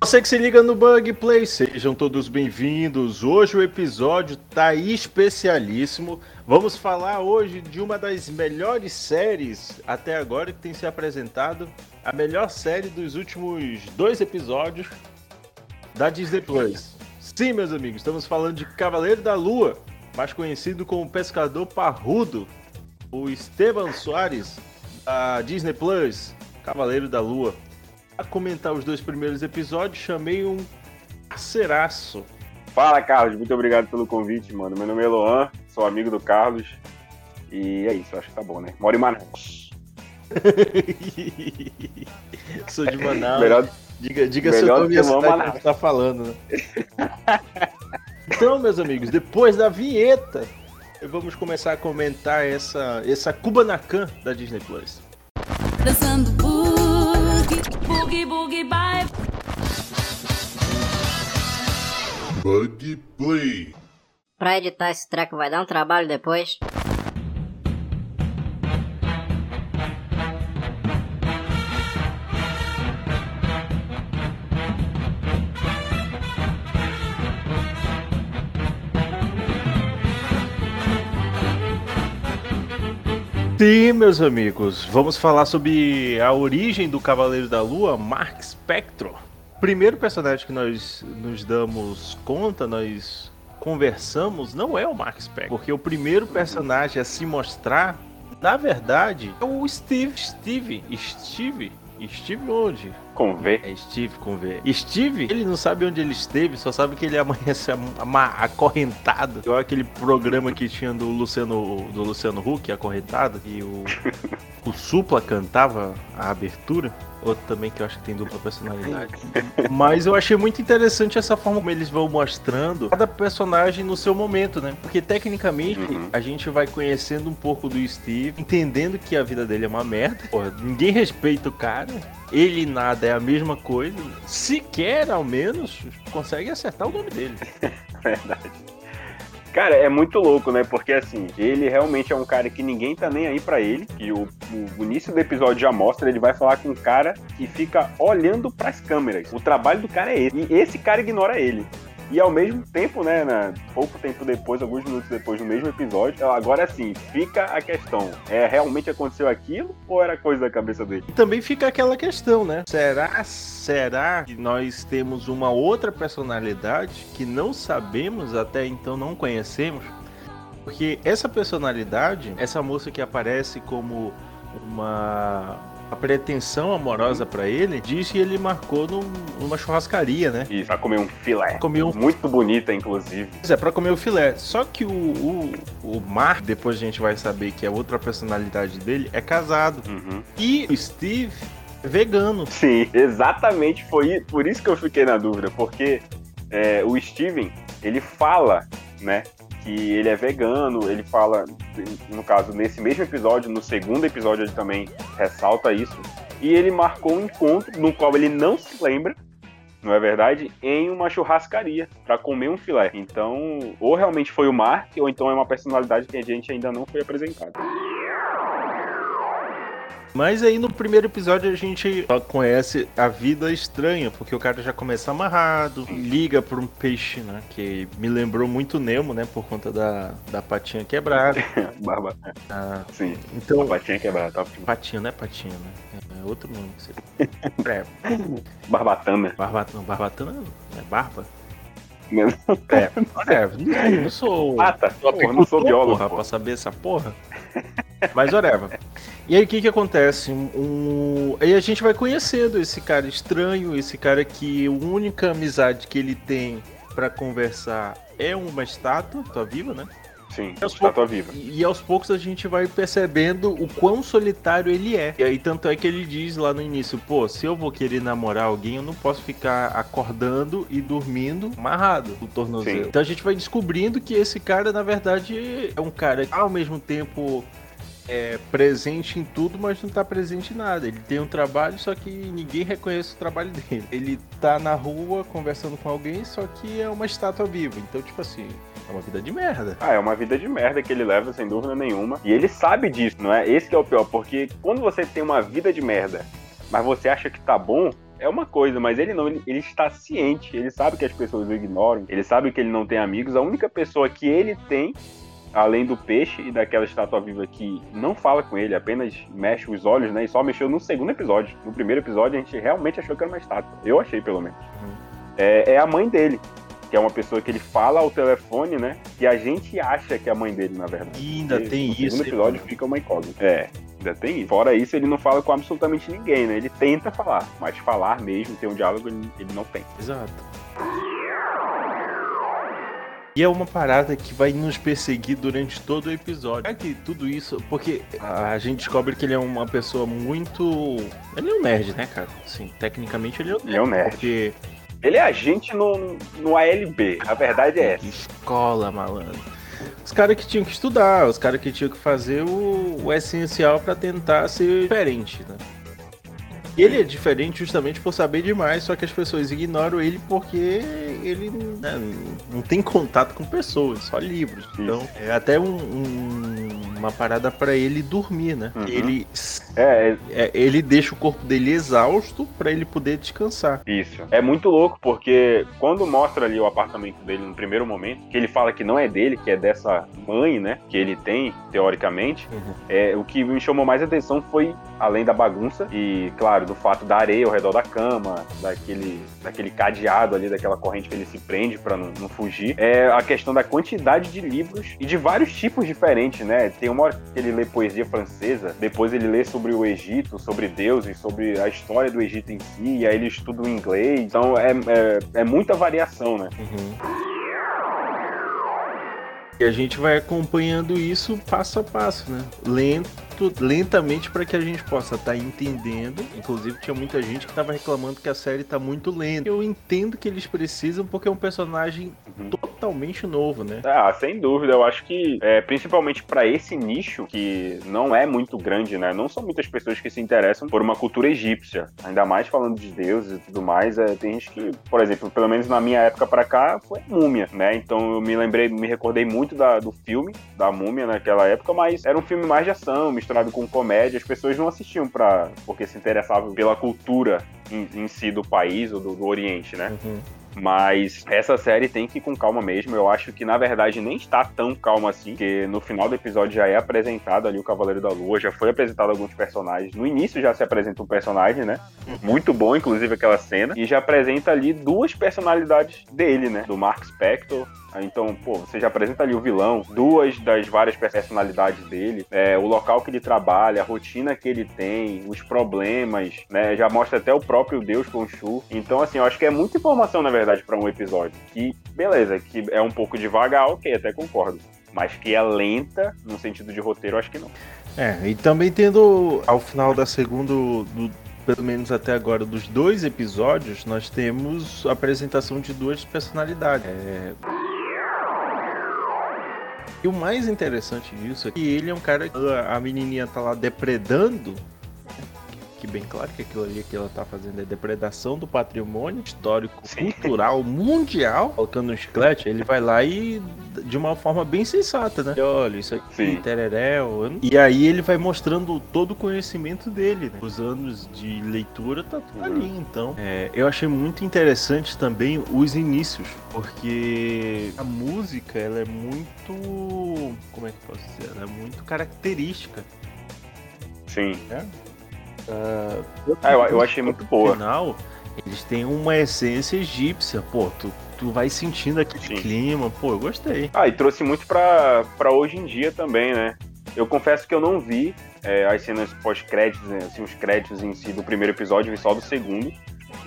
Você que se liga no Bug Play, sejam todos bem-vindos. Hoje o episódio tá especialíssimo. Vamos falar hoje de uma das melhores séries até agora que tem se apresentado, a melhor série dos últimos dois episódios da Disney Plus. Sim, meus amigos, estamos falando de Cavaleiro da Lua, mais conhecido como Pescador Parrudo, o Esteban Soares da Disney Plus, Cavaleiro da Lua a comentar os dois primeiros episódios, chamei um parceiraço. Fala, Carlos. Muito obrigado pelo convite, mano. Meu nome é Loan, sou amigo do Carlos. E é isso, acho que tá bom, né? Moro em Manaus. sou de Manaus. Melhor, diga diga seu nome e a cidade que tá falando, né? então, meus amigos, depois da vinheta, vamos começar a comentar essa, essa Kubanacan da Disney Plus. Dançando Boogie Boogie Bye. Bug Play. Pra editar esse treco vai dar um trabalho depois. Sim, meus amigos, vamos falar sobre a origem do Cavaleiro da Lua, Mark Spectro. Primeiro personagem que nós nos damos conta, nós conversamos, não é o Mark Spectro, porque o primeiro personagem a se mostrar, na verdade, é o Steve. Steve, Steve, Steve onde? Com V. É Steve com V. Steve, ele não sabe onde ele esteve, só sabe que ele amanhece acorrentado. Igual aquele programa que tinha do Luciano, do Luciano Huck, acorrentado, e o, o Supla cantava a abertura. Outro também que eu acho que tem dupla personalidade. Mas eu achei muito interessante essa forma como eles vão mostrando cada personagem no seu momento, né? Porque tecnicamente uhum. a gente vai conhecendo um pouco do Steve, entendendo que a vida dele é uma merda. Porra, ninguém respeita o cara. Ele nada é a mesma coisa. Sequer, ao menos, consegue acertar o nome dele. Verdade. Cara, é muito louco, né? Porque assim, ele realmente é um cara que ninguém tá nem aí para ele. E o, o, início do episódio já mostra, ele vai falar com um cara que fica olhando para as câmeras. O trabalho do cara é esse. E esse cara ignora ele. E ao mesmo tempo, né, pouco tempo depois, alguns minutos depois, no mesmo episódio, agora sim, fica a questão: é realmente aconteceu aquilo ou era coisa da cabeça dele? E também fica aquela questão, né? Será, será que nós temos uma outra personalidade que não sabemos, até então não conhecemos? Porque essa personalidade, essa moça que aparece como uma a pretensão amorosa para ele diz que ele marcou num, numa churrascaria, né? Isso, pra comer um filé. Comer um... Muito bonita, inclusive. Pois é, pra comer o filé. Só que o, o, o Mark, depois a gente vai saber que a outra personalidade dele é casado. Uhum. E o Steve é vegano. Sim, exatamente foi por isso que eu fiquei na dúvida, porque é, o Steven, ele fala, né, que ele é vegano, ele fala, no caso, nesse mesmo episódio, no segundo episódio ele também ressalta isso, e ele marcou um encontro no qual ele não se lembra, não é verdade? Em uma churrascaria para comer um filé. Então, ou realmente foi o Mark, ou então é uma personalidade que a gente ainda não foi apresentado. Mas aí no primeiro episódio a gente conhece a vida estranha, porque o cara já começa amarrado, liga para um peixe, né? Que me lembrou muito Nemo, né? Por conta da, da patinha quebrada. Barba. Ah, Sim. Então, a patinha quebrada, tá? Patinha, não é patinha, né? É outro nome. É. Barbatana. Barbatana, barbatana é barba. É, é, não sou. Ah, tá. Porra, não sou biólogo. Porra, pra saber essa porra. Mas, whatever. E aí, o que que acontece? Um, aí a gente vai conhecendo esse cara estranho, esse cara que a única amizade que ele tem para conversar é uma estátua, tá viva, né? Sim, e estátua poucos, viva. E aos poucos a gente vai percebendo o quão solitário ele é. E aí, tanto é que ele diz lá no início: pô, se eu vou querer namorar alguém, eu não posso ficar acordando e dormindo amarrado no tornozelo. Sim. Então a gente vai descobrindo que esse cara, na verdade, é um cara que ao mesmo tempo é presente em tudo, mas não tá presente em nada. Ele tem um trabalho, só que ninguém reconhece o trabalho dele. Ele tá na rua conversando com alguém, só que é uma estátua viva. Então, tipo assim, é uma vida de merda. Ah, é uma vida de merda que ele leva, sem dúvida nenhuma. E ele sabe disso, não é? Esse é o pior, porque quando você tem uma vida de merda, mas você acha que tá bom, é uma coisa, mas ele não, ele, ele está ciente, ele sabe que as pessoas o ignoram, ele sabe que ele não tem amigos, a única pessoa que ele tem além do peixe e daquela estátua viva que não fala com ele, apenas mexe os olhos, né? E só mexeu no segundo episódio. No primeiro episódio a gente realmente achou que era uma estátua. Eu achei, pelo menos. Uhum. É, é, a mãe dele. Que é uma pessoa que ele fala ao telefone, né? E a gente acha que é a mãe dele, na verdade. E ainda tem no isso. No segundo episódio fica uma incógnita. É, ainda tem isso. Fora isso, ele não fala com absolutamente ninguém, né? Ele tenta falar, mas falar mesmo, ter um diálogo, ele, ele não tem. Exato. E é uma parada que vai nos perseguir durante todo o episódio. É que tudo isso, porque a gente descobre que ele é uma pessoa muito. Ele é um nerd, né, cara? Assim, tecnicamente ele é um nerd. Ele é um nerd. Porque. Ele é agente no, no ALB, a verdade é essa. Escola, malandro. Os caras que tinham que estudar, os caras que tinham que fazer o, o essencial para tentar ser diferente, né? Ele é diferente justamente por saber demais, só que as pessoas ignoram ele porque ele né, não tem contato com pessoas, só livros. Então é até um, um, uma parada para ele dormir, né? Uhum. Ele, É, é, ele deixa o corpo dele exausto para ele poder descansar. Isso. É muito louco porque quando mostra ali o apartamento dele no primeiro momento, que ele fala que não é dele, que é dessa mãe, né? Que ele tem, teoricamente, Uhum. é, o que me chamou mais atenção foi, além da bagunça, e claro, do fato da areia ao redor da cama, daquele, daquele cadeado ali, daquela corrente que ele se prende pra não, não fugir, é a questão da quantidade de livros e de vários tipos diferentes, né? Tem uma hora que ele lê poesia francesa, depois ele lê sobre o Egito, sobre deuses, sobre a história do Egito em si, e aí ele estuda o inglês. Então é, é, é muita variação, né? E a gente vai acompanhando isso passo a passo, né? Lento, lentamente para que a gente possa estar entendendo. Inclusive tinha muita gente que estava reclamando que a série tá muito lenta. Eu entendo que eles precisam porque é um personagem Uhum. totalmente novo, né? Ah, sem dúvida. Eu acho que, é, principalmente para esse nicho, que não é muito grande, né? Não são muitas pessoas que se interessam por uma cultura egípcia. Ainda mais falando de deuses e tudo mais. É, tem gente que, por exemplo, pelo menos na minha época para cá, foi múmia, né? Então eu me lembrei, me recordei muito da- do filme, da múmia naquela época, mas era um filme mais de ação, misturado com comédia. As pessoas não assistiam pra, porque se interessavam pela cultura em, em si do país ou do, do Oriente, né? Uhum. Mas essa série tem que ir com calma mesmo. Eu acho que, na verdade, nem está tão calma assim. Porque no final do episódio já é apresentado ali o Cavaleiro da Lua, já foi apresentado alguns personagens. No início já se apresenta um personagem, né? Muito bom, inclusive, aquela cena. E já apresenta ali duas personalidades dele, né? Do Mark Spector. Então, pô, você já apresenta ali o vilão, duas das várias personalidades dele, é, o local que ele trabalha, a rotina que ele tem, os problemas, né? Já mostra até o próprio Deus Khonshu. Então, assim, eu acho que é muita informação, na verdade, para um episódio. Que, beleza, que é um pouco devagar, ok, até concordo. Mas que é lenta, no sentido de roteiro, acho que não. É, e também tendo ao final da segunda, do- pelo menos até agora, dos dois episódios, nós temos a apresentação de duas personalidades. É, E o mais interessante disso é que ele é um cara que a menininha tá lá depredando. Que bem claro que aquilo ali que ela tá fazendo é depredação do patrimônio histórico, Sim. cultural, mundial. Colocando um chiclete, ele vai lá e de uma forma bem sensata, né? E Olha, isso aqui, Sim. tereréu. E aí ele vai mostrando todo o conhecimento dele, né? Os anos de leitura tá tudo Uhum. ali, então. É, eu achei muito interessante também os inícios, porque a música, ela é muito... Como é que eu posso dizer? Ela é muito característica. Sim. Ah, Ah, eu, eu achei muito boa. final, eles têm uma essência egípcia, pô, tu, tu vai sentindo aquele Sim. clima, pô, eu gostei. Ah, e trouxe muito pra, pra hoje em dia também, né? Eu confesso que eu não vi é, as cenas pós-créditos, né, assim, os créditos em si do primeiro episódio, vi só do segundo.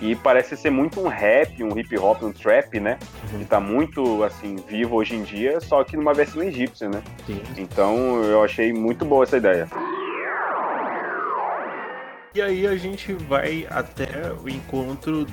E parece ser muito um rap, um hip hop, um trap, né? Uhum. Que tá muito, assim, vivo hoje em dia, só que numa versão egípcia, né? Sim. Então eu achei muito boa essa ideia. E aí a gente vai até o encontro,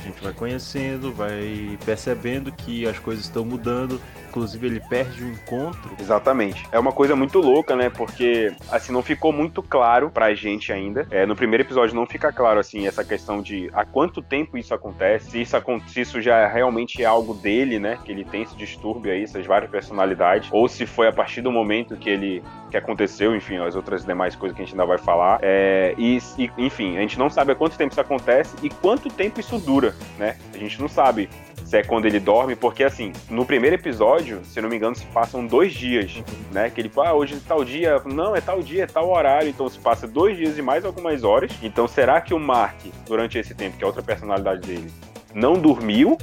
A gente vai conhecendo, vai percebendo que as coisas estão mudando. Inclusive, ele perde o encontro. Exatamente. É uma coisa muito louca, né? Porque, assim, não ficou muito claro pra gente ainda. É, no primeiro episódio não fica claro, assim, essa questão de há quanto tempo isso acontece, se isso, se isso já realmente é algo dele, né? Que ele tem esse distúrbio aí, essas várias personalidades, ou se foi a partir do momento que ele que aconteceu, enfim, as outras demais coisas que a gente ainda vai falar. É, e, e, enfim, a gente não sabe há quanto tempo isso acontece e quanto tempo isso dura, né? A gente não sabe se é quando ele dorme, porque assim, no primeiro episódio, se não me engano, se passam dois dias, né? Que ele fala, ah, hoje é tal dia, não, é tal dia, é tal horário, então se passa dois dias e mais algumas horas. Então será que o Mark, durante esse tempo, que é outra personalidade dele, não dormiu?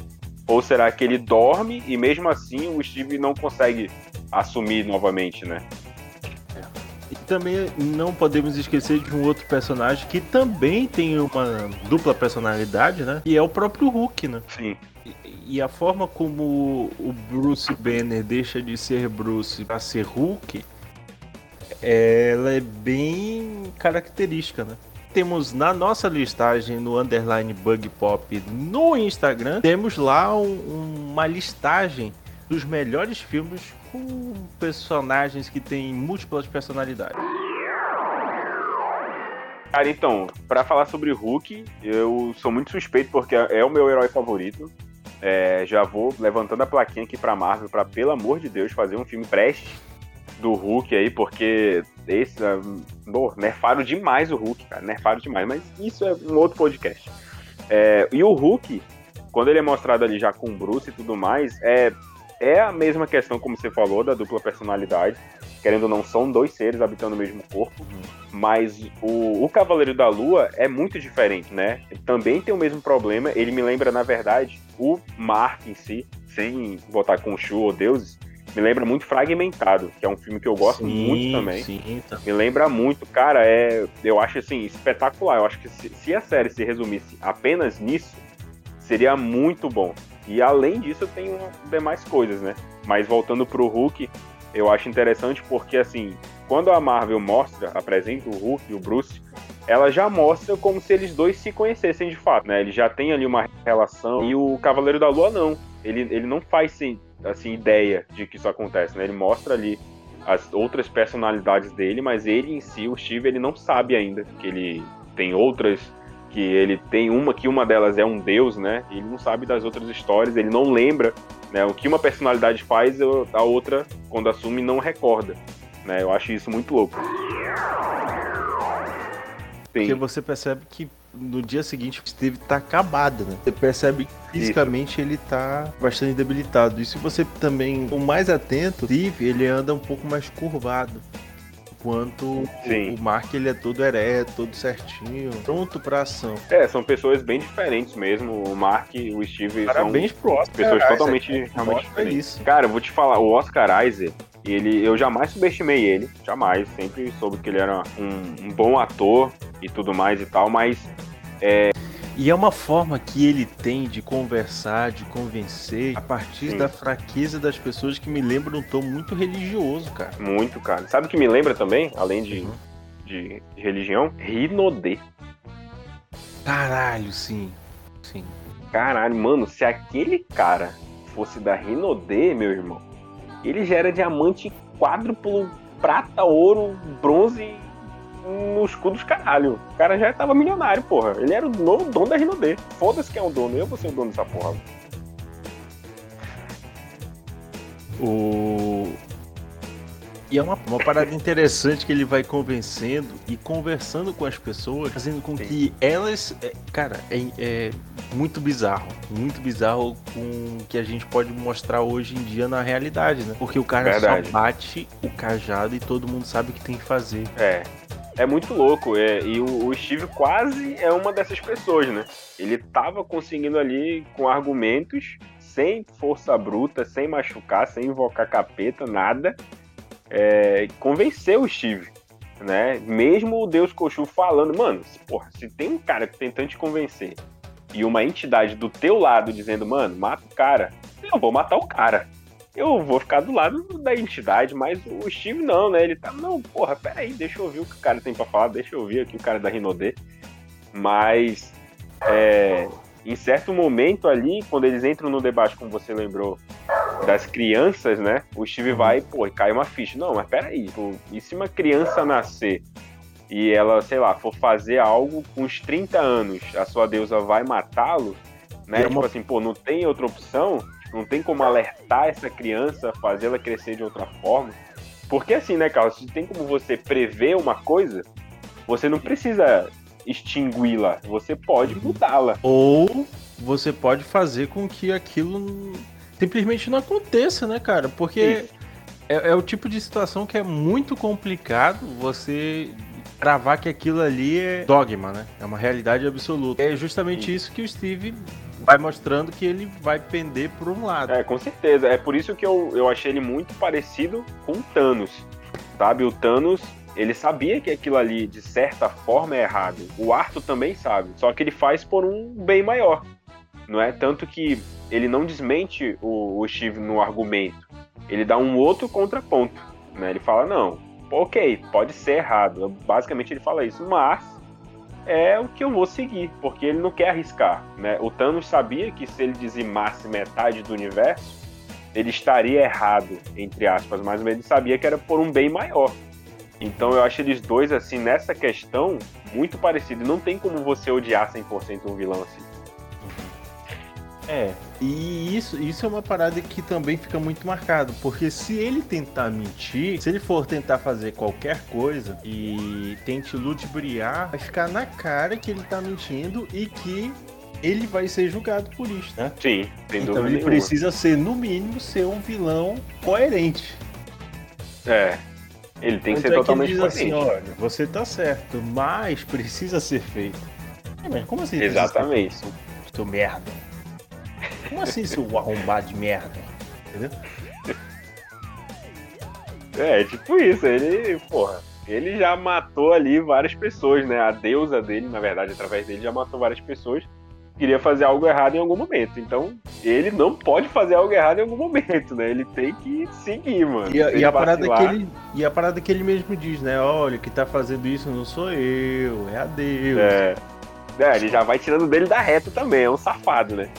Ou será que ele dorme e mesmo assim o Steve não consegue assumir novamente, né? Também não podemos esquecer de um outro personagem que também tem uma dupla personalidade, né? E é o próprio Hulk, né? Sim. E a forma como o Bruce Banner deixa de ser Bruce para ser Hulk, ela é bem característica, né? Temos na nossa listagem no underline Bug Pop no Instagram, temos lá um, uma listagem dos melhores filmes com personagens que têm múltiplas personalidades. Cara, então, para falar sobre Hulk, eu sou muito suspeito porque é o meu herói favorito. É, já vou levantando a plaquinha aqui pra Marvel pra, pelo amor de Deus, fazer um filme preste do Hulk aí, porque esse. Bom, nerfaram demais o Hulk, cara. Nerfaram demais, mas isso é um outro podcast. É, e o Hulk, quando ele é mostrado ali já com o Bruce e tudo mais, é, é a mesma questão, como você falou, da dupla personalidade. Querendo ou não, são dois seres habitando o mesmo corpo. Mas o, o Cavaleiro da Lua é muito diferente, né? Também tem o mesmo problema. Ele me lembra, na verdade, o Mark em si, sem botar com Shu ou deuses, me lembra muito Fragmentado, que é um filme que eu gosto Sim, muito também. sim, tá. Me lembra muito, cara, é, eu acho assim, espetacular. Eu acho que se, se a série se resumisse apenas nisso, seria muito bom. E além disso, tenho demais coisas, né? Mas voltando pro Hulk, eu acho interessante porque, assim, quando a Marvel mostra, apresenta o Hulk e o Bruce, ela já mostra como se eles dois se conhecessem de fato, né? Ele já tem ali uma relação. E o Cavaleiro da Lua, não. Ele, ele não faz, assim, ideia de que isso acontece, né? Ele mostra ali as outras personalidades dele, mas ele em si, o Steve, ele não sabe ainda que ele tem outras que ele tem uma que uma delas é um deus, né? Ele não sabe das outras histórias, ele não lembra, né? O que uma personalidade faz, a outra quando assume não recorda, né? Eu acho isso muito louco. Porque você percebe que no dia seguinte o Steve tá acabado, né? Você percebe que fisicamente ele tá bastante debilitado. E se você também for mais atento, o Steve ele anda um pouco mais curvado. Enquanto o, Sim. o Mark ele é todo ereto, todo certinho, pronto pra ação. É, são pessoas bem diferentes mesmo. O Mark e o Steve Parabéns são pro Oscar. pessoas Isaac. totalmente realmente é diferentes. isso. Cara, eu vou te falar, o Oscar Isaac, ele, eu jamais subestimei ele, jamais. Sempre soube que ele era um, um bom ator e tudo mais e tal, mas E é uma forma que ele tem de conversar, de convencer, a partir Sim. da fraqueza das pessoas que me lembra um tom muito religioso, cara. muito, cara. Sabe o que me lembra também, além de, Uhum. de, de religião? Rinodê. Caralho, sim. Sim. Caralho, mano, se aquele cara fosse da Rinodê, meu irmão, ele já era diamante quádruplo, prata, ouro, bronze no escudo dos caralho. O cara já tava milionário, porra. Ele era o novo dono da Rinodê. Foda-se quem é o dono, eu vou ser o dono dessa porra. O... E é uma, uma parada interessante que ele vai convencendo e conversando com as pessoas, fazendo com Sim. que elas. é, cara, é, é muito bizarro. Muito bizarro com o que a gente pode mostrar hoje em dia na realidade, né? Porque o cara Verdade. só bate o cajado e todo mundo sabe o que tem que fazer. É. É muito louco. É, e o, o Steve quase é uma dessas pessoas, né? Ele tava conseguindo ali com argumentos, sem força bruta, sem machucar, sem invocar capeta, nada, é, convencer o Steve. Né? Mesmo o Deus Cochu falando, mano, porra, se tem um cara tentando te convencer e uma entidade do teu lado dizendo, mano, mata o cara, eu vou matar o cara eu vou ficar do lado da entidade, mas o Steve não, né? Ele tá, não, porra, peraí, deixa eu ouvir o que o cara tem pra falar, deixa eu ouvir aqui o cara da Rinodê. Mas, é, em certo momento ali, quando eles entram no debate, como você lembrou, das crianças, né? O Steve vai, pô, e cai uma ficha. Não, mas peraí, pô, e se uma criança nascer e ela, sei lá, for fazer algo com uns 30 anos, a sua deusa vai matá-lo, né? É Tipo uma- assim, pô, não tem outra opção, tipo, não tem como alertar essa criança, fazê-la crescer de outra forma. Porque assim, né, Carlos, se tem como você prever uma coisa, você não precisa extingui-la, você pode mudá-la. Ou você pode fazer com que aquilo simplesmente não aconteça, né, cara? Porque é, é o tipo de situação que é muito complicado você cravar que aquilo ali é dogma, né? É uma realidade absoluta. É justamente isso que o Steve vai mostrando que ele vai pender por um lado. É, com certeza. É por isso que eu, eu achei ele muito parecido com o Thanos. Sabe, o Thanos, ele sabia que aquilo ali, de certa forma, é errado. O Arthur também sabe. Só que ele faz por um bem maior. Não é? Tanto que ele não desmente o, o Steve no argumento. Ele dá um outro contraponto. Né? Ele fala, não, ok, pode ser errado. Basicamente ele fala isso, mas é o que eu vou seguir, porque ele não quer arriscar, né? O Thanos sabia que se ele dizimasse metade do universo, ele estaria errado, entre aspas, mas ele sabia que era por um bem maior. Então eu acho eles dois, assim, nessa questão, muito parecidos. Não tem como você odiar 100% um vilão assim. É, e isso, isso é uma parada que também fica muito marcado, porque se ele tentar mentir, se ele for tentar fazer qualquer coisa e tente ludibriar, vai ficar na cara que ele tá mentindo e que ele vai ser julgado por isso, né? Sim, sem então dúvida ele nenhuma. precisa ser, no mínimo, ser um vilão coerente. É. Ele tem que Tanto ser é totalmente ele diz assim, coerente. olha, você tá certo, mas precisa ser feito. É, mas como assim? Exatamente. seu merda. Como assim, seu arrombado de merda? Entendeu? É, tipo isso, ele, porra, ele já matou ali várias pessoas, né? A deusa dele, na verdade, através dele, já matou várias pessoas. Queria fazer algo errado em algum momento. Então, ele não pode fazer algo errado em algum momento, né? Ele tem que seguir, mano. E a, e a parada que ele, e a parada que ele mesmo diz, né? Olha, que tá fazendo isso não sou eu, é a Deus. É. É, ele já vai tirando dele da reta também, é um safado, né?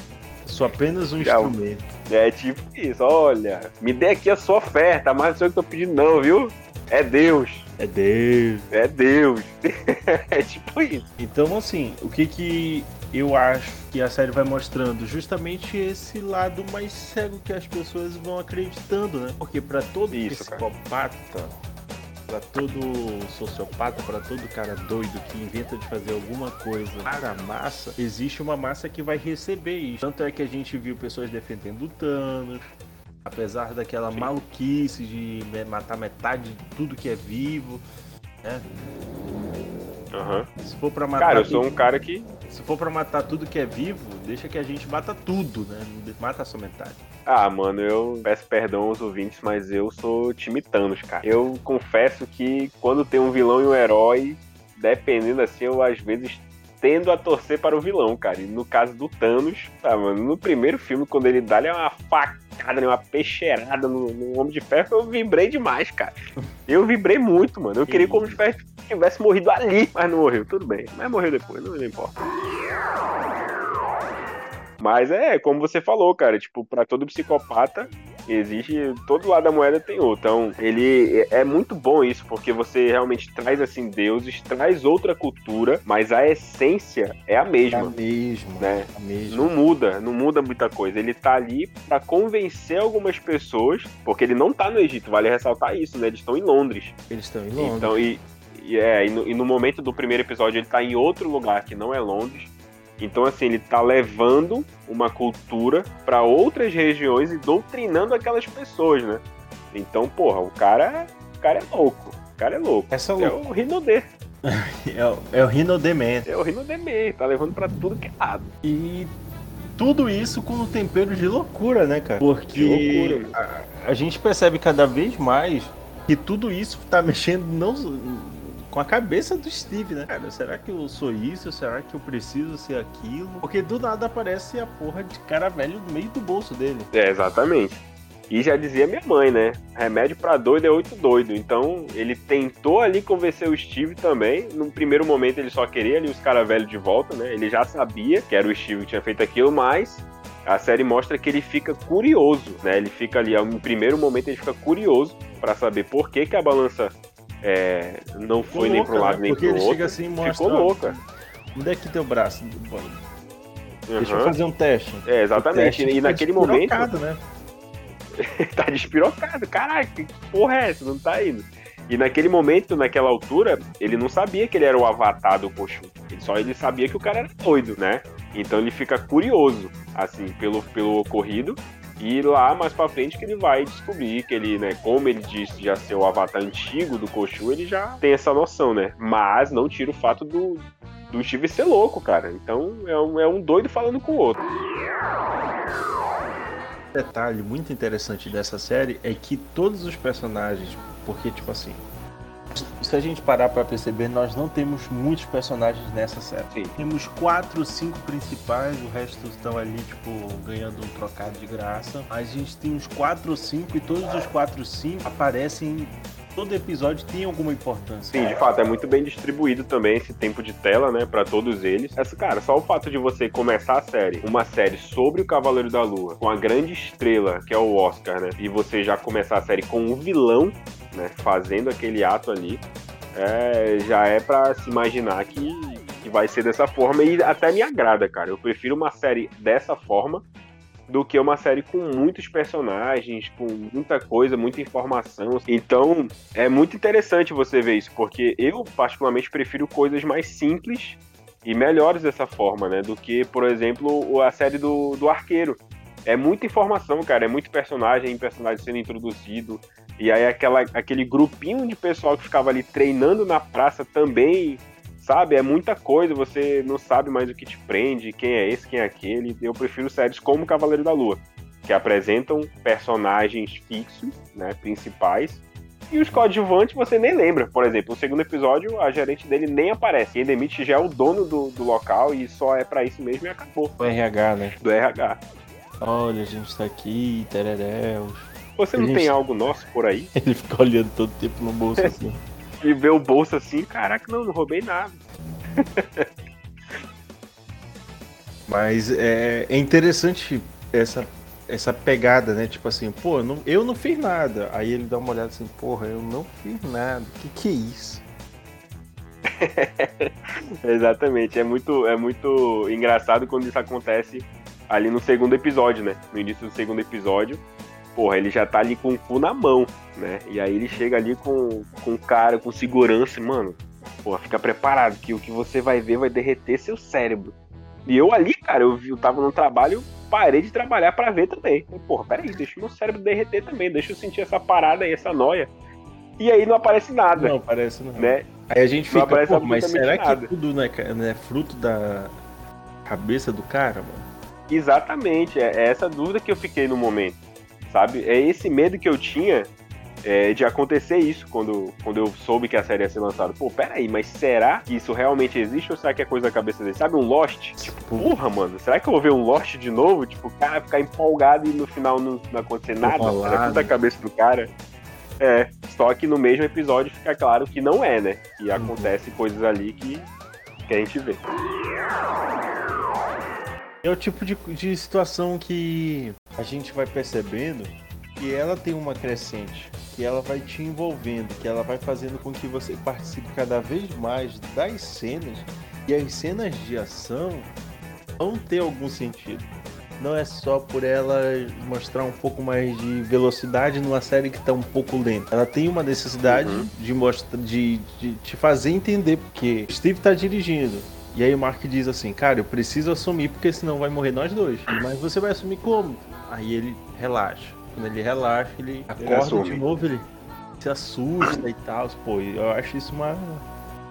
Sou apenas um Já- instrumento. É tipo isso, olha, me dê aqui a sua oferta, mas não sou eu que tô pedindo não, viu? É Deus, É Deus. é Deus. é tipo isso. Então, assim, o que que eu acho que a série vai mostrando? Justamente esse lado mais cego que as pessoas vão acreditando, né? Porque pra todo Isso, cara. Pra todo sociopata, pra todo cara doido que inventa de fazer alguma coisa para a massa, existe uma massa que vai receber isso. Tanto é que a gente viu pessoas defendendo o Thanos, apesar daquela Sim. maluquice de me- matar metade de tudo que é vivo, né? Aham. Se for pra matar Cara, eu sou um cara que. se for pra matar tudo que é vivo, deixa que a gente mata tudo, né? Não mata só metade. Ah, mano, eu peço perdão aos ouvintes, mas eu sou time Thanos, cara. Eu confesso que quando tem um vilão e um herói, dependendo assim, eu às vezes tendo a torcer para o vilão, cara. E no caso do Thanos, tá, mano, no primeiro filme, quando ele dá-lhe uma facada, né, uma peixeirada no, no Homem de Ferro, eu vibrei demais, cara. Eu vibrei muito, mano. Eu queria que o Homem de Ferro tivesse morrido ali, mas não morreu, tudo bem. Mas morreu depois, não, não importa. Mas é, como você falou, cara, tipo, pra todo psicopata, existe. Todo lado da moeda tem outro. Então, ele é muito bom isso, porque você realmente traz assim deuses, traz outra cultura, mas a essência é a É a mesma. mesma, Né? a mesma. Não muda, não muda muita coisa. Ele tá ali pra convencer algumas pessoas, porque ele não tá no Egito, vale ressaltar isso, né? Eles estão em Londres. Eles estão em Londres. Então, e, e é, e no, e no momento do primeiro episódio ele tá em outro lugar que não é Londres. Então, assim, ele tá levando uma cultura pra outras regiões e doutrinando aquelas pessoas, né? Então, porra, o cara, o cara é louco. O cara é louco. Essa É louca. o Rinodê. É, o- é o Dement. É o Rinodê mesmo. Tá levando pra tudo que é lado. E tudo isso com um tempero de loucura, né, cara? Porque loucura. a, a gente percebe cada vez mais que tudo isso tá mexendo não com a cabeça do Steve, né? Cara, será que eu sou isso? Será que eu preciso ser aquilo? Porque do nada aparece a porra de cara velho no meio do bolso dele. É, exatamente. E já dizia minha mãe, né? Remédio pra doido é oito doido. Então ele tentou ali convencer o Steve também. No primeiro momento ele só queria ali os caras velhos de volta, né? Ele já sabia que era o Steve que tinha feito aquilo, mas a série mostra que ele fica curioso, né? Ele fica ali, no primeiro momento ele fica curioso para saber por que, que a balança é, não foi Ficou nem pro louca, lado né? nem Porque pro ele outro. chega assim mostra. Ficou louca. Onde é que teu braço? Bom, Deixa eu fazer um teste. É, exatamente. Teste E naquele momento despirocado, né? tá despirocado. Caraca, que porra é essa? Não tá indo. E naquele momento, naquela altura, ele não sabia que ele era o avatar do Khonshu. Ele só ele sabia que o cara era doido, né? Então ele fica curioso, assim, pelo, pelo ocorrido. E lá mais pra frente que ele vai descobrir que ele, né, como ele disse já ser o avatar antigo do Khonshu, ele já tem essa noção, né? Mas não tira o fato do, do Steve ser louco, cara. Então é um, é um doido falando com o outro. detalhe muito interessante dessa série é que todos os personagens, porque tipo assim, se a gente parar pra perceber, nós não temos muitos personagens nessa série. Sim. Temos quatro, cinco principais, o resto estão ali tipo ganhando um trocado de graça. A gente tem uns quatro ou cinco e todos os quatro, cinco aparecem todo episódio tem alguma importância. Sim, de fato, é muito bem distribuído também esse tempo de tela, né, Pra todos eles. Essa, cara, só o fato de você começar a série, uma série sobre o Cavaleiro da Lua, com a grande estrela, que é o Oscar, né, e você já começar a série com um vilão, né, fazendo aquele ato ali, é, já é pra se imaginar que, que vai ser dessa forma e até me agrada, cara. Eu prefiro uma série dessa forma do que uma série com muitos personagens, com muita coisa, muita informação. Então, é muito interessante você ver isso, porque eu, particularmente, prefiro coisas mais simples e melhores dessa forma, né? Do que, por exemplo, a série do, do Arqueiro. É muita informação, cara, é muito personagem, personagem sendo introduzido. E aí aquela, aquele grupinho de pessoal que ficava ali treinando na praça também, sabe? É muita coisa, você não sabe mais o que te prende, quem é esse, quem é aquele. Eu prefiro séries como Cavaleiro da Lua, que apresentam personagens fixos, né, principais. E os coadjuvantes você nem lembra. Por exemplo, no segundo episódio, a gerente dele nem aparece. Quem demite já é o dono do, do local e só é pra isso mesmo e acabou. O RH, né? Do RH. Olha, a gente tá aqui, tereréus. Você não tem algo nosso por aí? Ele fica olhando todo tempo no bolso assim. E vê o bolso assim, caraca, não, não roubei nada. Mas é, é interessante essa, essa pegada, né? Tipo assim, pô, não- eu não fiz nada. Aí ele dá uma olhada assim, porra, eu não fiz nada. Que que é isso? Exatamente, é muito, é muito engraçado quando isso acontece ali no segundo episódio, né? No início do segundo episódio, porra, ele já tá ali com o cu na mão, né? E aí ele chega ali com, com o cara, com segurança, e, mano, porra, fica preparado que o que você vai ver vai derreter seu cérebro. E eu ali, cara, eu, vi- eu tava no trabalho, parei de trabalhar pra ver também. Falei, porra, peraí, deixa o meu cérebro derreter também, deixa eu sentir essa parada aí, essa noia. E aí não aparece nada, Não, parece não. né? Aí a gente Não fica, aparece pô, mas será nada. que tudo não é, ca- não é fruto da cabeça do cara, mano? Exatamente, é é essa dúvida que eu fiquei no momento, sabe? É esse medo que eu tinha é, de acontecer isso quando, quando eu soube que a série ia ser lançada. Pô, peraí, mas será que isso realmente existe ou será que é coisa da cabeça dele? Sabe um Lost? Tipo, porra, mano, será que eu vou ver um Lost de novo? Tipo, o cara ficar empolgado e no final não, não acontecer nada? Enrolado. Será que é da cabeça do cara? É, só que no mesmo episódio fica claro que não é, né? Que acontece coisas ali que, que a gente vê. É o tipo de, de situação que a gente vai percebendo que ela tem uma crescente, que ela vai te envolvendo, que ela vai fazendo com que você participe cada vez mais das cenas e as cenas de ação vão ter algum sentido. Não é só por ela mostrar um pouco mais de velocidade numa série que está um pouco lenta. Ela tem uma necessidade Uhum. de mostrar, de, de te fazer entender porque Steve tá dirigindo. E aí o Mark diz assim, cara, eu preciso assumir porque senão vai morrer nós dois. Mas você vai assumir como? Aí ele relaxa. Quando ele relaxa, ele acorda de novo, ele se assusta e tal. Pô, eu acho isso uma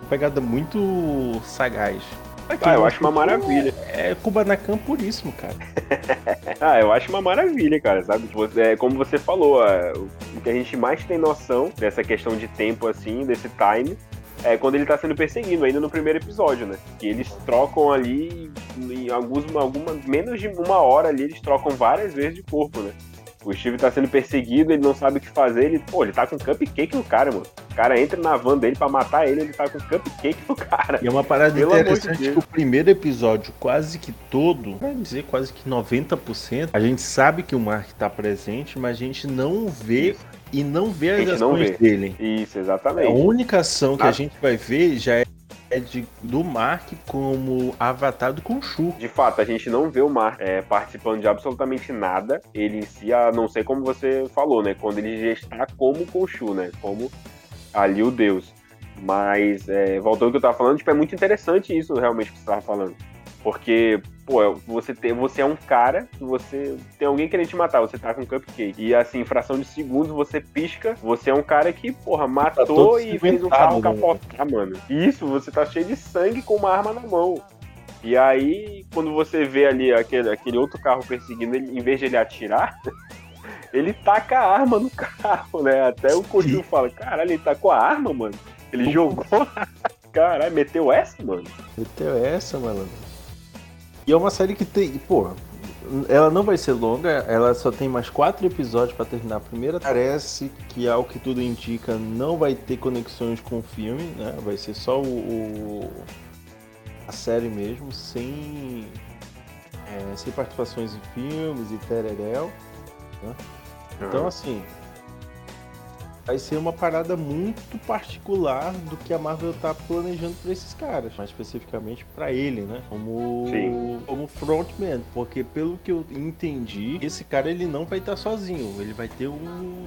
pegada muito sagaz. Pra quem Ah, eu acho uma maravilha. É Kubanacan puríssimo, cara. Ah, eu acho uma maravilha, cara, sabe? Você, é, como você falou, é, o que a gente mais tem noção dessa questão de tempo, assim, desse time, é quando ele tá sendo perseguido, ainda no primeiro episódio, né? Que eles trocam ali, em alguns, alguma, menos de uma hora ali, eles trocam várias vezes de corpo, né? O Steve tá sendo perseguido, ele não sabe o que fazer, ele, pô, ele tá com cupcake no cara, mano. O cara entra na van dele pra matar ele, ele tá com cupcake no cara. E é uma parada Pelo de interessante Deus. que o primeiro episódio, quase que todo, vai dizer quase que 90%, a gente sabe que o Mark tá presente, mas a gente não vê Isso. E não vê A as ações vê. dele. Isso, A exatamente. única ação que Ah. a gente vai ver já é é de, do Mark como avatar do Khonshu. De fato, a gente não vê o Mark é, participando de absolutamente nada. Ele em si, a não sei como você falou, né? Quando ele já está como Khonshu, né? Como ali o deus. Mas, é, voltando ao que eu tava falando, tipo, é muito interessante isso realmente que você tava falando. Porque, pô, você, tem, você é um cara que você. Tem alguém querendo te matar, você tá com cupcake. E assim, em fração de segundos, você pisca, você é um cara que, porra, matou todo e fez um carro né? capotar, mano. Isso, você tá cheio de sangue com uma arma na mão. E aí, quando você vê ali aquele, aquele outro carro perseguindo ele, em vez de ele atirar, ele taca a arma no carro, né? Até o Coutinho fala, caralho, ele tacou a arma, mano. Ele jogou. Caralho, meteu essa, mano. Meteu essa, malandro. E é uma série que tem. Pô, ela não vai ser longa, ela só tem mais quatro episódios pra terminar a primeira. Parece que, ao que tudo indica, não vai ter conexões com o filme, né? Vai ser só o. o- a série mesmo, sem. é, sem participações em filmes e tereréu. Então, assim. Vai ser uma parada muito particular do que a Marvel tá planejando pra esses caras, mais especificamente pra ele, né? Como Sim. como frontman, porque pelo que eu entendi, esse cara ele não vai estar sozinho, ele vai ter um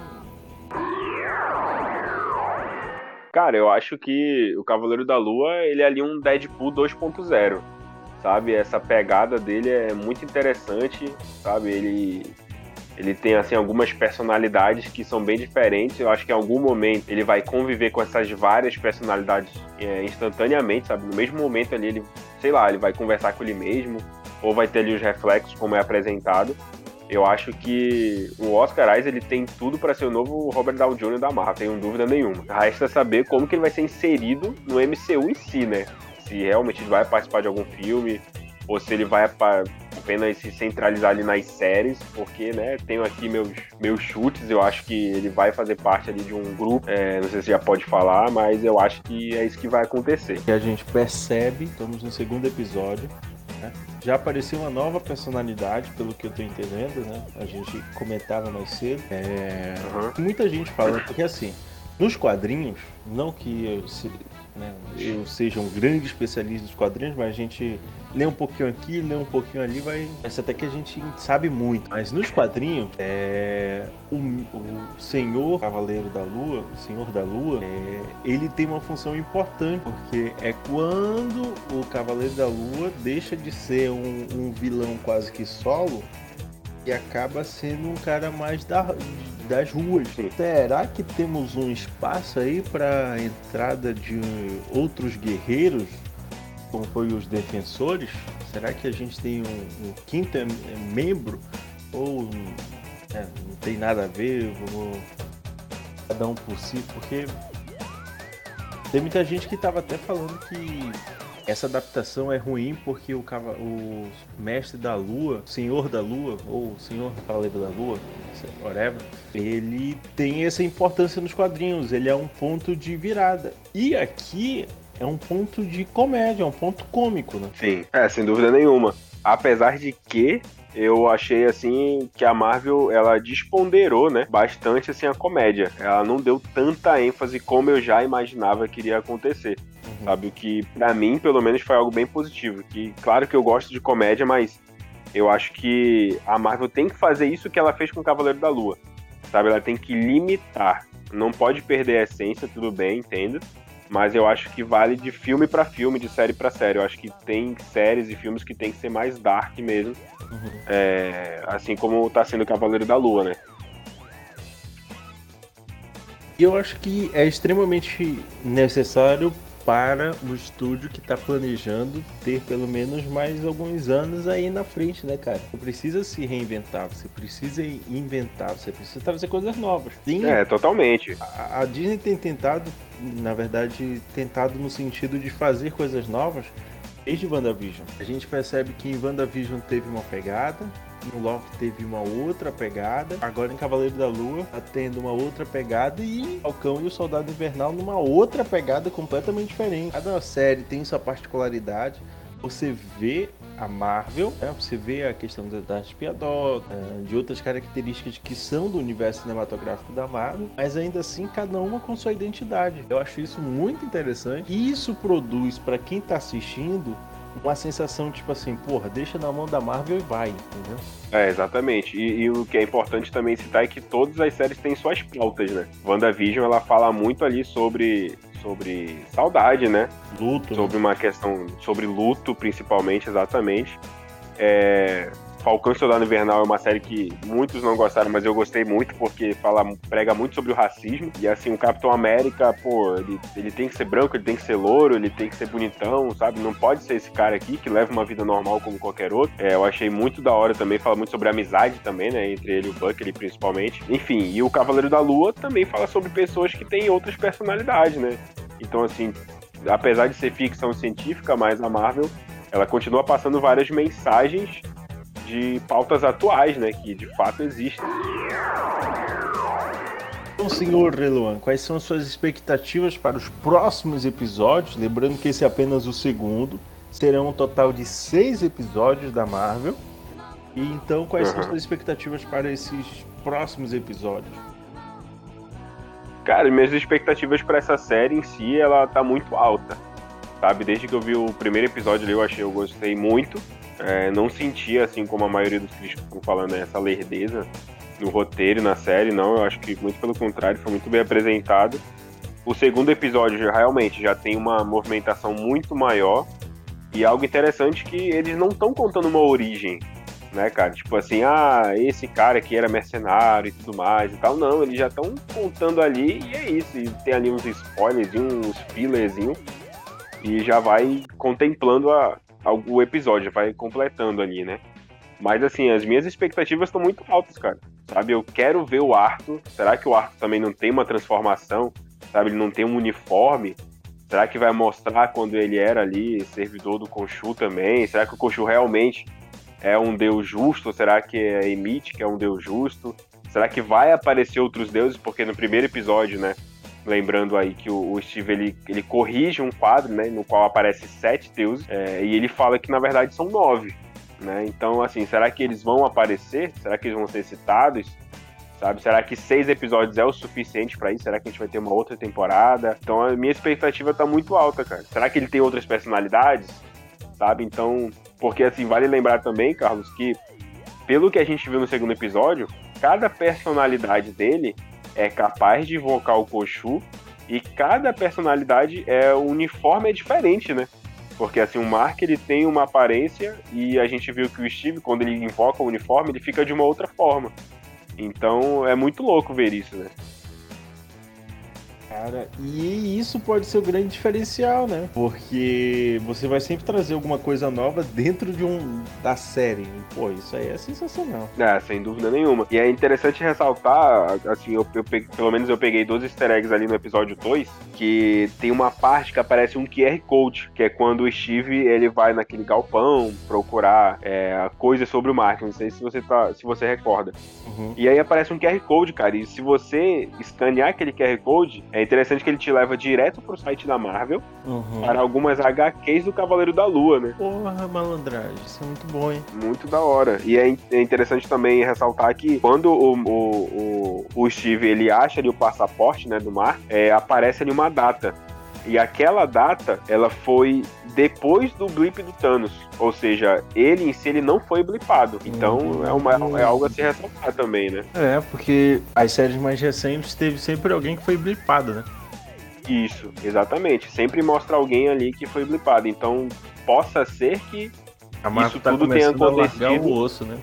Cara, eu acho que o Cavaleiro da Lua, ele é ali um Deadpool 2.0, sabe? Essa pegada dele é muito interessante, sabe? Ele ele tem assim algumas personalidades que são bem diferentes. Eu acho que em algum momento ele vai conviver com essas várias personalidades é, instantaneamente, sabe? No mesmo momento ali ele, sei lá, ele vai conversar com ele mesmo ou vai ter ali os reflexos como é apresentado. Eu acho que o Oscar Isaac ele tem tudo para ser o novo Robert Downey Jr. da Marvel, tenho dúvida nenhuma. Resta saber como que ele vai ser inserido no MCU em si, né? Se realmente ele vai participar de algum filme ou se ele vai apenas se centralizar ali nas séries, porque, né, tenho aqui meus, meus chutes, eu acho que ele vai fazer parte ali de um grupo, é, não sei se já pode falar, mas eu acho que é isso que vai acontecer. que a gente percebe, estamos no segundo episódio, né? Já apareceu uma nova personalidade, pelo que eu tô entendendo, né? A gente comentava mais cedo. É... Uhum. Muita gente falando, porque assim, nos quadrinhos, não que eu, se- né, eu seja um grande especialista dos quadrinhos, mas a gente lê um pouquinho aqui, lê um pouquinho ali, vai. Essa até que a gente sabe muito. Mas nos quadrinhos, é, o, o Senhor Cavaleiro da Lua, o Senhor da Lua, é, ele tem uma função importante, porque é quando o Cavaleiro da Lua deixa de ser um, um vilão quase que solo e acaba sendo um cara mais da- das ruas. Será que temos um espaço aí para entrada de outros guerreiros, como foi os defensores? Será que a gente tem um, um quinto em- membro ou é, não tem nada a ver? Vamos cada um por si, porque tem muita gente que estava até falando que essa adaptação é ruim porque o, cava- o mestre da lua, senhor da lua, ou senhor cavaleiro da lua, whatever, ele tem essa importância nos quadrinhos, ele é um ponto de virada. E aqui é um ponto de comédia, é um ponto cômico, né? Sim, é, sem dúvida nenhuma. Apesar de que eu achei assim que a Marvel ela desponderou, né, bastante assim a comédia. Ela não deu tanta ênfase como eu já imaginava que iria acontecer. Sabe o que pra mim, pelo menos foi algo bem positivo, que claro que eu gosto de comédia, mas eu acho que a Marvel tem que fazer isso que ela fez com o Cavaleiro da Lua. Sabe, ela tem que limitar. Não pode perder a essência, tudo bem, entendo. Mas eu acho que vale de filme pra filme, de série pra série. Eu acho que tem séries e filmes que tem que ser mais dark mesmo. Uhum. É, assim como tá sendo o Cavaleiro da Lua, né? E eu acho que é extremamente necessário para o estúdio que está planejando ter pelo menos mais alguns anos aí na frente, né, cara? Você precisa se reinventar, você precisa inventar, você precisa trazer coisas novas. Sim, É, totalmente. a a Disney tem tentado, na verdade, tentado no sentido de fazer coisas novas desde WandaVision. A gente percebe que em WandaVision teve uma pegada, Em Loki teve uma outra pegada. Agora em Cavaleiro da Lua tá tendo uma outra pegada. E Falcão e o Soldado Invernal numa outra pegada completamente diferente. Cada série tem sua particularidade. Você vê a Marvel, né? você vê a questão da, espiadora, eh, de outras características que são do universo cinematográfico da Marvel, mas ainda assim cada uma com sua identidade. Eu acho isso muito interessante. E isso produz para quem tá assistindo uma sensação tipo assim, porra, deixa na mão da Marvel e vai, entendeu? É, exatamente. E, e o que é importante também citar é que todas as séries têm suas pautas, né? WandaVision, ela fala muito ali sobre sobre saudade, né? Luto. Sobre uma questão, sobre luto, principalmente, exatamente. É, Falcão Soldado Invernal é uma série que muitos não gostaram, mas eu gostei muito porque fala, prega muito sobre o racismo. E assim, o Capitão América, pô, ele, ele tem que ser branco, ele tem que ser louro, ele tem que ser bonitão, sabe? Não pode ser esse cara aqui que leva uma vida normal como qualquer outro. É, eu achei muito da hora também, fala muito sobre amizade também, né? Entre ele e o Buckley, principalmente. Enfim, e o Cavaleiro da Lua também fala sobre pessoas que têm outras personalidades, né? Então, assim, apesar de ser ficção científica, mas a Marvel, ela continua passando várias mensagens de pautas atuais, né, que de fato existem. Então, senhor Reluan, quais são as suas expectativas para os próximos episódios? Lembrando que esse é apenas o segundo. Serão um total de seis episódios da Marvel. E então, quais uhum. são as suas expectativas para esses próximos episódios? Cara, minhas expectativas para essa série em si, ela tá muito alta. Sabe, desde que eu vi o primeiro episódio ali, eu achei, eu gostei muito. É, não sentia, assim como a maioria dos críticos estão falando, essa lerdeza no roteiro, na série, não. Eu acho que muito pelo contrário, foi muito bem apresentado. O segundo episódio realmente já tem uma movimentação muito maior. E algo interessante que eles não estão contando uma origem, né, cara? Tipo assim, ah, esse cara que era mercenário e tudo mais e tal. Não, eles já estão contando ali e é isso. E tem ali uns spoilers, uns fillerzinhos. E já vai contemplando a, o episódio, vai completando ali, né? Mas assim, as minhas expectativas estão muito altas, cara. Sabe, eu quero ver o Arthur. Será que o Arthur também não tem uma transformação? Sabe, ele não tem um uniforme? Será que vai mostrar quando ele era ali servidor do Khonshu também? Será que o Khonshu realmente é um deus justo? Será que é Emite que é um deus justo? Será que vai aparecer outros deuses? Porque no primeiro episódio, né, Lembrando aí que o, Steve ele, ele corrige um quadro, né, no qual aparece sete deuses, é, e ele fala que na verdade são nove. Né? Então, assim, será que eles vão aparecer? Será que eles vão ser citados? Sabe? Será que seis episódios é o suficiente para isso? Será que a gente vai ter uma outra temporada? Então a minha expectativa tá muito alta, cara. Será que ele tem outras personalidades? Sabe? Então, porque assim, vale lembrar também, Carlos, que pelo que a gente viu no segundo episódio, cada personalidade dele é capaz de invocar o Koshu e cada personalidade é uniforme é diferente, né? Porque assim, o Mark ele tem uma aparência e a gente viu que o Steve, quando ele invoca o uniforme, ele fica de uma outra forma. Então é muito louco ver isso, né? Cara, e isso pode ser o grande diferencial, né? Porque você vai sempre trazer alguma coisa nova dentro de um da série. Pô, isso aí é sensacional. É, sem dúvida nenhuma. E é interessante ressaltar, assim, eu, eu peguei, pelo menos eu peguei dois easter eggs ali no episódio 2, que tem uma parte que aparece um QR Code, que é quando o Steve ele vai naquele galpão procurar é, coisas sobre o Mark. Não sei se você tá, se você recorda. Uhum. E aí aparece um QR Code, cara. E se você escanear aquele QR Code, é interessante que ele te leva direto pro site da Marvel uhum. para algumas HQs do Cavaleiro da Lua, né? Porra, malandragem, isso é muito bom, hein? Muito da hora. E é, é interessante também ressaltar que quando o, o, o, o, Steve ele acha ali o passaporte né, do mar, é, aparece ali uma data. E aquela data, ela foi depois do blip do Thanos. Ou seja, ele em si ele não foi blipado. Então uhum. é, uma, é algo a se ressaltar também, né? É, porque as séries mais recentes teve sempre alguém que foi blipado, né? Isso, exatamente. Sempre mostra alguém ali que foi blipado. Então possa ser que isso tá tudo tenha acontecido. o osso, né?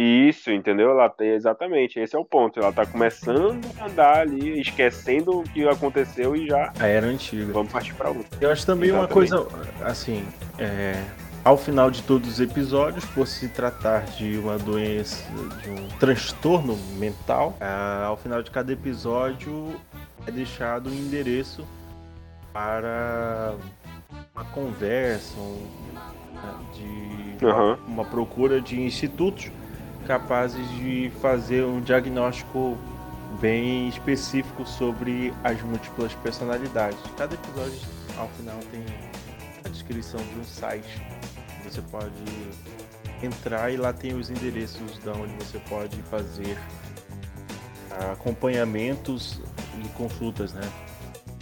Isso, entendeu? Ela tem exatamente, esse é o ponto. Ela tá começando a andar ali, esquecendo o que aconteceu e já. A era antiga. Vamos partir pra outra. Eu acho também exatamente. uma coisa, assim, é, ao final de todos os episódios, por se tratar de uma doença, de um transtorno mental, ao final de cada episódio é deixado um endereço para uma conversa, um, de Aham. uma procura de institutos capazes de fazer um diagnóstico bem específico sobre as múltiplas personalidades. Cada episódio, ao final, tem a descrição de um site. Você pode entrar e lá tem os endereços da onde você pode fazer acompanhamentos e consultas, né?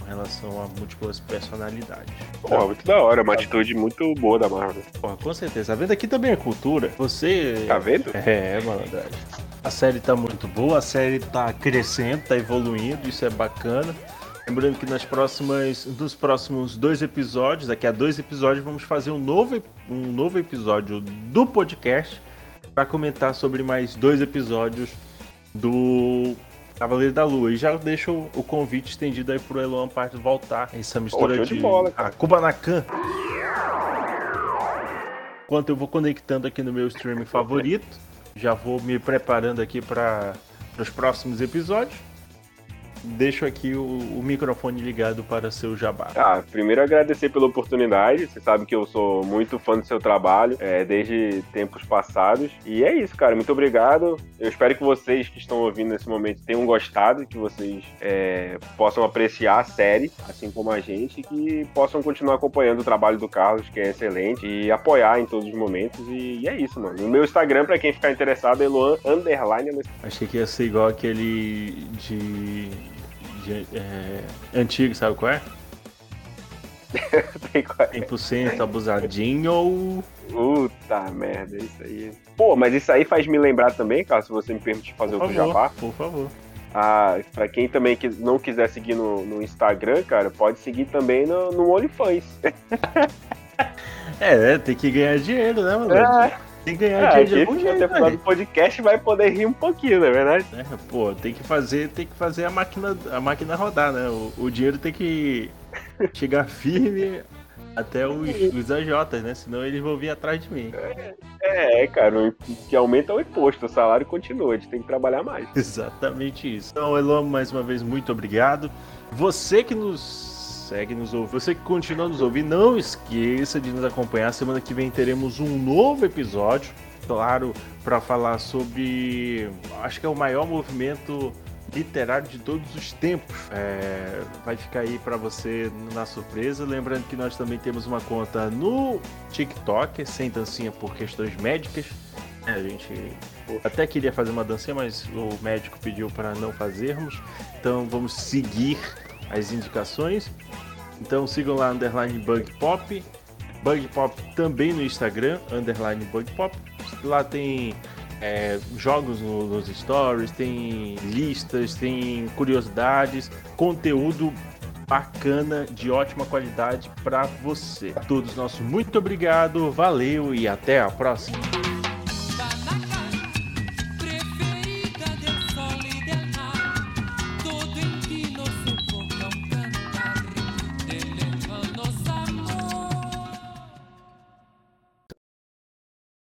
Relação a múltiplas personalidades. Porra, muito da hora, uma atitude muito boa da Marvel. Porra, com certeza. A venda aqui também é cultura. Você. Tá vendo? É, malandragem. A série tá muito boa, a série tá crescendo, tá evoluindo, isso é bacana. Lembrando que nas próximas, nos próximos dois episódios, daqui a dois episódios, vamos fazer um novo, um novo episódio do podcast para comentar sobre mais dois episódios do Cavaleiro da Lua. E já deixo o convite estendido aí pro Eloan Partes voltar. Essa mistura show de, de bola, cara. a Kubanacan. Enquanto eu vou conectando aqui no meu streaming favorito, já vou me preparando aqui para os próximos episódios. Deixo aqui o, o microfone ligado para seu jabá. Ah, primeiro agradecer pela oportunidade. Você sabe que eu sou muito fã do seu trabalho, é, desde tempos passados. E é isso, cara. Muito obrigado. Eu espero que vocês que estão ouvindo nesse momento tenham gostado, que vocês é, possam apreciar a série, assim como a gente, e que possam continuar acompanhando o trabalho do Carlos, que é excelente, e apoiar em todos os momentos. E, e é isso, mano. No meu Instagram, pra quem ficar interessado, é Eloan Underline. Achei que ia ser igual aquele de. De é, antigo, sabe qual é? 100% abusadinho. Puta merda, isso aí. Pô, mas isso aí faz me lembrar também, cara, se você me permitir fazer Por favor, jabá. por favor. Ah, pra quem também não quiser seguir no, no Instagram, cara, pode seguir também no, no OnlyFans. É, tem que ganhar dinheiro, né, mano? É. Tem que ganhar É, dinheiro de algum até o final do velho. podcast vai poder rir um pouquinho, não é verdade? É, pô, tem que fazer, tem que fazer a máquina, a máquina rodar, né? O, o dinheiro tem que chegar firme até os, os AJs, né? Senão eles vão vir atrás de mim. É, cara, o que aumenta é o imposto, o salário continua, a gente tem que trabalhar mais. Exatamente isso. Então, Elon, mais uma vez, muito obrigado. Você que nos segue, nos ouve, você que continua nos ouvindo, não esqueça de nos acompanhar. Semana que vem teremos um novo episódio, claro, para falar sobre. Acho que é o maior movimento literário de todos os tempos. É, vai ficar aí para você na surpresa. Lembrando que nós também temos uma conta no TikTok, sem dancinha por questões médicas. A gente até queria fazer uma dancinha, mas o médico pediu para não fazermos. Então vamos seguir as indicações. Então sigam lá underline Bug Pop. Bug Pop também no Instagram, underline Bug Pop. Lá tem é, jogos no- nos stories, tem listas, tem curiosidades, conteúdo bacana, de ótima qualidade para você. A todos nosso muito obrigado, valeu e até a próxima.